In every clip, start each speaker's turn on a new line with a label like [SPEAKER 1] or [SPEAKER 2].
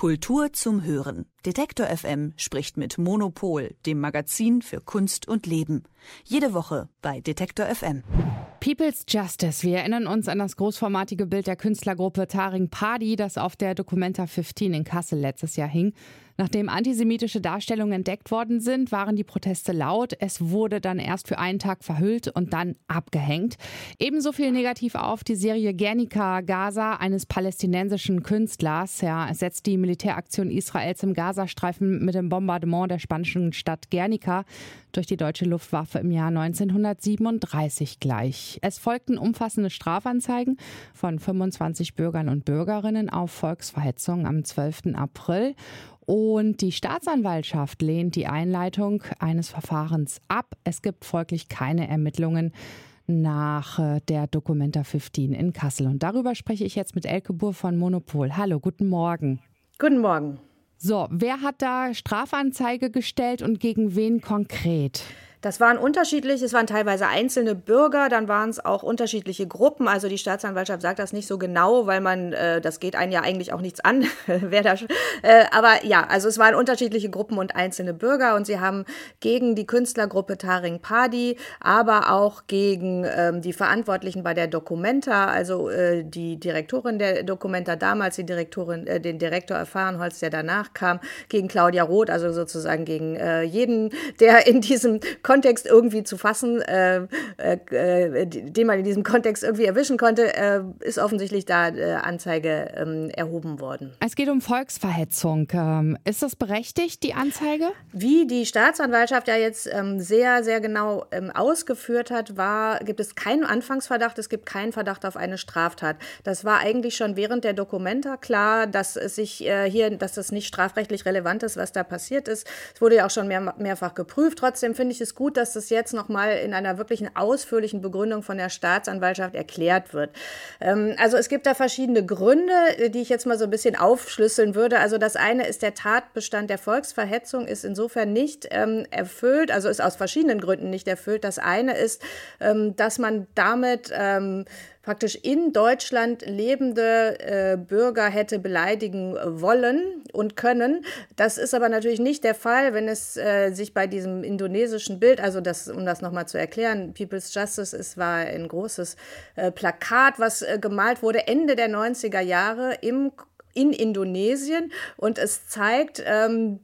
[SPEAKER 1] Kultur zum Hören. Detektor FM spricht mit Monopol, dem Magazin für Kunst und Leben. Jede Woche bei Detektor FM.
[SPEAKER 2] People's Justice. Wir erinnern uns an das großformatige Bild der Künstlergruppe Taring Padi, das auf der Documenta 15 in Kassel letztes Jahr hing. Nachdem antisemitische Darstellungen entdeckt worden sind, waren die Proteste laut. Es wurde dann erst für einen Tag verhüllt und dann abgehängt. Ebenso viel negativ auf die Serie Guernica Gaza eines palästinensischen Künstlers. Ja, es setzt die Militäraktion Israels im Gazastreifen mit dem Bombardement der spanischen Stadt Guernica durch die deutsche Luftwaffe im Jahr 1937 gleich. Es folgten umfassende Strafanzeigen von 25 Bürgern und Bürgerinnen auf Volksverhetzung am 12. April. Und die Staatsanwaltschaft lehnt die Einleitung eines Verfahrens ab. Es gibt folglich keine Ermittlungen nach äh, der Documenta 15 in Kassel. Und darüber spreche ich jetzt mit Elke Buhr von Monopol. Hallo, guten Morgen.
[SPEAKER 3] Guten Morgen.
[SPEAKER 2] So, wer hat da Strafanzeige gestellt und gegen wen konkret?
[SPEAKER 3] Das waren unterschiedlich, es waren teilweise einzelne Bürger, dann waren es auch unterschiedliche Gruppen. Also die Staatsanwaltschaft sagt das nicht so genau, weil man, äh, das geht einen ja eigentlich auch nichts an, wer da. Äh, aber ja, also es waren unterschiedliche Gruppen und einzelne Bürger und sie haben gegen die Künstlergruppe Taring Padi, aber auch gegen ähm, die Verantwortlichen bei der Documenta, also äh, die Direktorin der Documenta damals, die Direktorin, äh, den Direktor Erfahrenholz, der danach kam, gegen Claudia Roth, also sozusagen gegen äh, jeden, der in diesem Kontext irgendwie zu fassen, äh, äh, den man in diesem Kontext irgendwie erwischen konnte, äh, ist offensichtlich da äh, Anzeige ähm, erhoben worden.
[SPEAKER 2] Es geht um Volksverhetzung. Ähm, ist das berechtigt, die Anzeige?
[SPEAKER 3] Wie die Staatsanwaltschaft ja jetzt ähm, sehr, sehr genau ähm, ausgeführt hat, war, gibt es keinen Anfangsverdacht, es gibt keinen Verdacht auf eine Straftat. Das war eigentlich schon während der Dokumenta klar, dass es sich äh, hier, dass das nicht strafrechtlich relevant ist, was da passiert ist. Es wurde ja auch schon mehr, mehrfach geprüft. Trotzdem finde ich es gut, dass das jetzt nochmal in einer wirklichen ausführlichen Begründung von der Staatsanwaltschaft erklärt wird. Ähm, also es gibt da verschiedene Gründe, die ich jetzt mal so ein bisschen aufschlüsseln würde. Also das eine ist der Tatbestand der Volksverhetzung ist insofern nicht ähm, erfüllt, also ist aus verschiedenen Gründen nicht erfüllt. Das eine ist, ähm, dass man damit ähm, praktisch in Deutschland lebende äh, Bürger hätte beleidigen wollen und können. Das ist aber natürlich nicht der Fall, wenn es äh, sich bei diesem indonesischen Bild, also das, um das nochmal zu erklären, People's Justice, es war ein großes äh, Plakat, was äh, gemalt wurde Ende der 90er Jahre im in Indonesien und es zeigt ähm,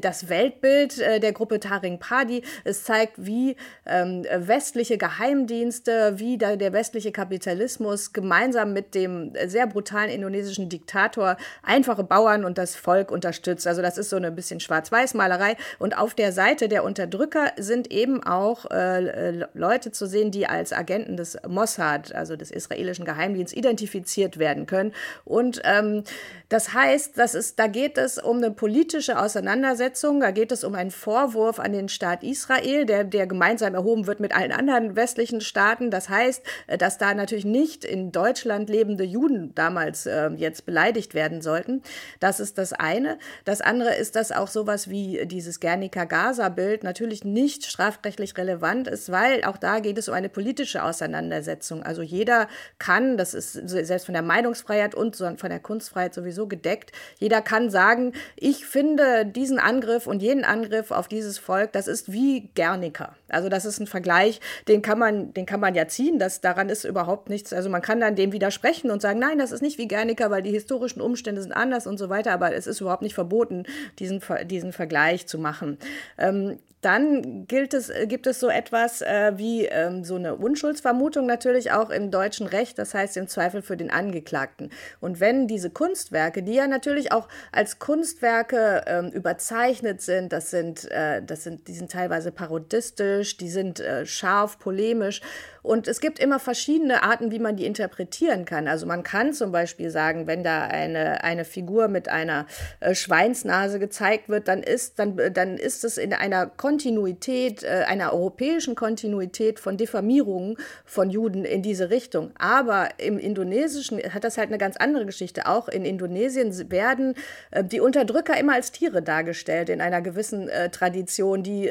[SPEAKER 3] das Weltbild äh, der Gruppe Taring Padi. Es zeigt, wie ähm, westliche Geheimdienste, wie der westliche Kapitalismus gemeinsam mit dem sehr brutalen indonesischen Diktator einfache Bauern und das Volk unterstützt. Also das ist so eine bisschen Schwarz-Weiß-Malerei. Und auf der Seite der Unterdrücker sind eben auch äh, Leute zu sehen, die als Agenten des Mossad, also des israelischen Geheimdienstes, identifiziert werden können. Und ähm, das heißt, das ist, da geht es um eine politische Auseinandersetzung Auseinandersetzung. Da geht es um einen Vorwurf an den Staat Israel, der, der gemeinsam erhoben wird mit allen anderen westlichen Staaten. Das heißt, äh, dass da natürlich nicht in Deutschland lebende Juden damals äh, jetzt beleidigt werden sollten. Das ist das eine. Das andere ist, dass auch sowas wie dieses Guernica-Gaza-Bild natürlich nicht strafrechtlich relevant ist, weil auch da geht es um eine politische Auseinandersetzung. Also jeder kann, das ist selbst von der Meinungsfreiheit und von der Kunstfreiheit sowieso gedeckt, jeder kann sagen, ich finde diesen Angriff und jeden Angriff auf dieses Volk, das ist wie Guernica. Also das ist ein Vergleich, den kann man, den kann man ja ziehen, das, daran ist überhaupt nichts. Also man kann dann dem widersprechen und sagen, nein, das ist nicht wie Guernica, weil die historischen Umstände sind anders und so weiter, aber es ist überhaupt nicht verboten, diesen, diesen Vergleich zu machen. Ähm, dann gilt es, äh, gibt es so etwas äh, wie ähm, so eine Unschuldsvermutung natürlich auch im deutschen Recht, das heißt im Zweifel für den Angeklagten. Und wenn diese Kunstwerke, die ja natürlich auch als Kunstwerke ähm, überzeichnet sind, das sind, äh, das sind, die sind teilweise parodistisch, die sind äh, scharf, polemisch und es gibt immer verschiedene Arten, wie man die interpretieren kann. Also man kann zum Beispiel sagen, wenn da eine, eine Figur mit einer äh, Schweinsnase gezeigt wird, dann ist, dann, dann ist es in einer Kontinuität, äh, einer europäischen Kontinuität von Diffamierungen von Juden in diese Richtung. Aber im Indonesischen hat das halt eine ganz andere Geschichte. Auch in Indonesien werden äh, die Unterdrücker immer als Tiere dargestellt, in einer gewissen äh, Tradition, die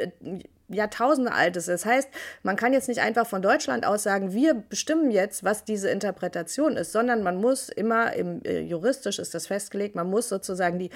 [SPEAKER 3] Jahrtausende alt ist. Das heißt, man kann jetzt nicht einfach von Deutschland aus sagen, wir bestimmen jetzt, was diese Interpretation ist, sondern man muss immer, im, äh, juristisch ist das festgelegt, man muss sozusagen die,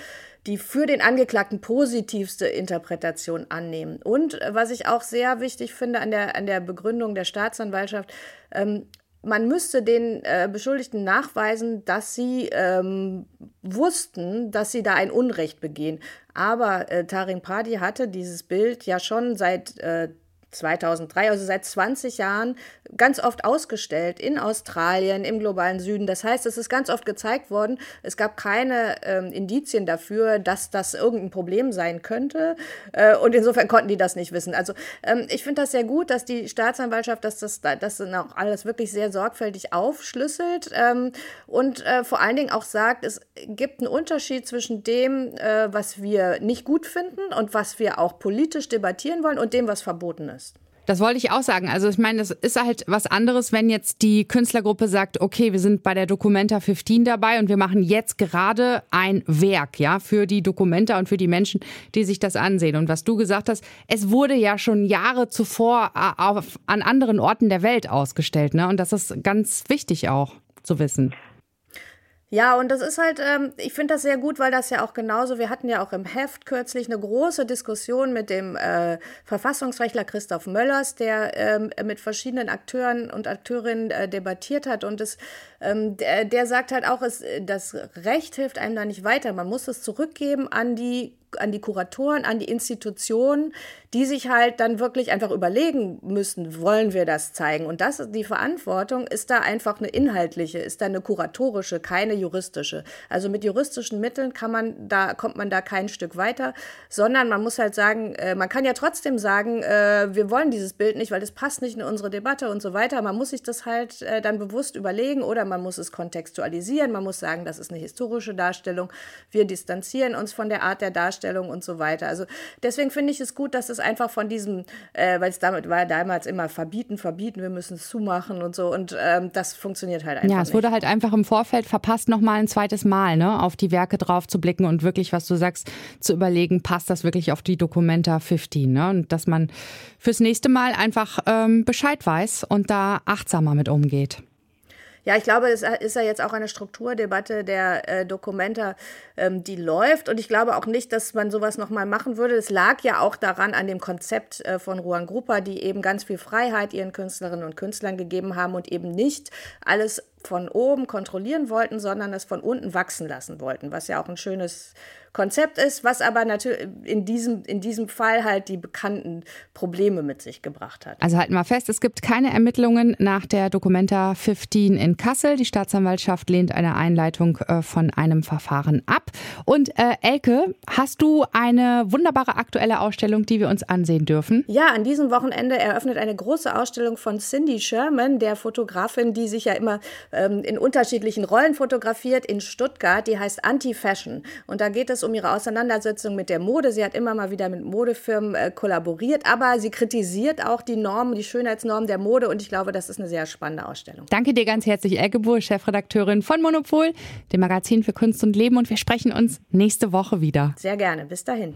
[SPEAKER 3] die für den Angeklagten positivste Interpretation annehmen. Und äh, was ich auch sehr wichtig finde an der, an der Begründung der Staatsanwaltschaft, ähm, man müsste den äh, Beschuldigten nachweisen, dass sie ähm, wussten, dass sie da ein Unrecht begehen. Aber äh, Taring Padi hatte dieses Bild ja schon seit äh, 2003, also seit 20 Jahren, ganz oft ausgestellt in Australien, im globalen Süden. Das heißt, es ist ganz oft gezeigt worden, es gab keine ähm, Indizien dafür, dass das irgendein Problem sein könnte. Äh, und insofern konnten die das nicht wissen. Also ähm, ich finde das sehr gut, dass die Staatsanwaltschaft dass das, das auch alles wirklich sehr sorgfältig aufschlüsselt ähm, und äh, vor allen Dingen auch sagt, es gibt einen Unterschied zwischen dem, äh, was wir nicht gut finden und was wir auch politisch debattieren wollen und dem, was verboten ist.
[SPEAKER 2] Das wollte ich auch sagen. Also ich meine, das ist halt was anderes, wenn jetzt die Künstlergruppe sagt, okay, wir sind bei der Documenta 15 dabei und wir machen jetzt gerade ein Werk, ja, für die Documenta und für die Menschen, die sich das ansehen. Und was du gesagt hast, es wurde ja schon Jahre zuvor äh, auf, an anderen Orten der Welt ausgestellt, ne? Und das ist ganz wichtig auch zu wissen.
[SPEAKER 3] Ja, und das ist halt, ähm, ich finde das sehr gut, weil das ja auch genauso, wir hatten ja auch im Heft kürzlich eine große Diskussion mit dem äh, Verfassungsrechtler Christoph Möllers, der ähm, mit verschiedenen Akteuren und Akteurinnen äh, debattiert hat. Und es, ähm, der, der sagt halt auch, es, das Recht hilft einem da nicht weiter. Man muss es zurückgeben an die an die Kuratoren, an die Institutionen, die sich halt dann wirklich einfach überlegen müssen, wollen wir das zeigen? Und das, die Verantwortung ist da einfach eine inhaltliche, ist da eine kuratorische, keine juristische. Also mit juristischen Mitteln kann man da, kommt man da kein Stück weiter, sondern man muss halt sagen, äh, man kann ja trotzdem sagen, äh, wir wollen dieses Bild nicht, weil das passt nicht in unsere Debatte und so weiter. Man muss sich das halt äh, dann bewusst überlegen oder man muss es kontextualisieren. Man muss sagen, das ist eine historische Darstellung. Wir distanzieren uns von der Art der Darstellung und so weiter. Also deswegen finde ich es gut, dass es einfach von diesem, äh, weil es damit war damals immer verbieten, verbieten, wir müssen es zumachen und so. Und ähm, das funktioniert halt einfach.
[SPEAKER 2] Ja, es wurde halt einfach im Vorfeld verpasst, nochmal ein zweites Mal ne, auf die Werke drauf zu blicken und wirklich, was du sagst, zu überlegen, passt das wirklich auf die Documenta 15. Ne? Und dass man fürs nächste Mal einfach ähm, Bescheid weiß und da achtsamer mit umgeht.
[SPEAKER 3] Ja, ich glaube, es ist ja jetzt auch eine Strukturdebatte der äh, Dokumenta, ähm, die läuft. Und ich glaube auch nicht, dass man sowas nochmal machen würde. Es lag ja auch daran, an dem Konzept äh, von Ruan Gruppa, die eben ganz viel Freiheit ihren Künstlerinnen und Künstlern gegeben haben und eben nicht alles von oben kontrollieren wollten, sondern es von unten wachsen lassen wollten, was ja auch ein schönes Konzept ist, was aber natürlich in diesem, in diesem Fall halt die bekannten Probleme mit sich gebracht hat.
[SPEAKER 2] Also halten wir fest, es gibt keine Ermittlungen nach der Documenta 15 in Kassel. Die Staatsanwaltschaft lehnt eine Einleitung äh, von einem Verfahren ab. Und äh, Elke, hast du eine wunderbare aktuelle Ausstellung, die wir uns ansehen dürfen?
[SPEAKER 3] Ja, an diesem Wochenende eröffnet eine große Ausstellung von Cindy Sherman, der Fotografin, die sich ja immer ähm, in unterschiedlichen Rollen fotografiert, in Stuttgart. Die heißt Anti-Fashion. Und da geht es um ihre Auseinandersetzung mit der Mode. Sie hat immer mal wieder mit Modefirmen äh, kollaboriert, aber sie kritisiert auch die Normen, die Schönheitsnormen der Mode und ich glaube, das ist eine sehr spannende Ausstellung.
[SPEAKER 2] Danke dir ganz herzlich, Elke Buhr, Chefredakteurin von Monopol, dem Magazin für Kunst und Leben und wir sprechen uns nächste Woche wieder.
[SPEAKER 3] Sehr gerne, bis dahin.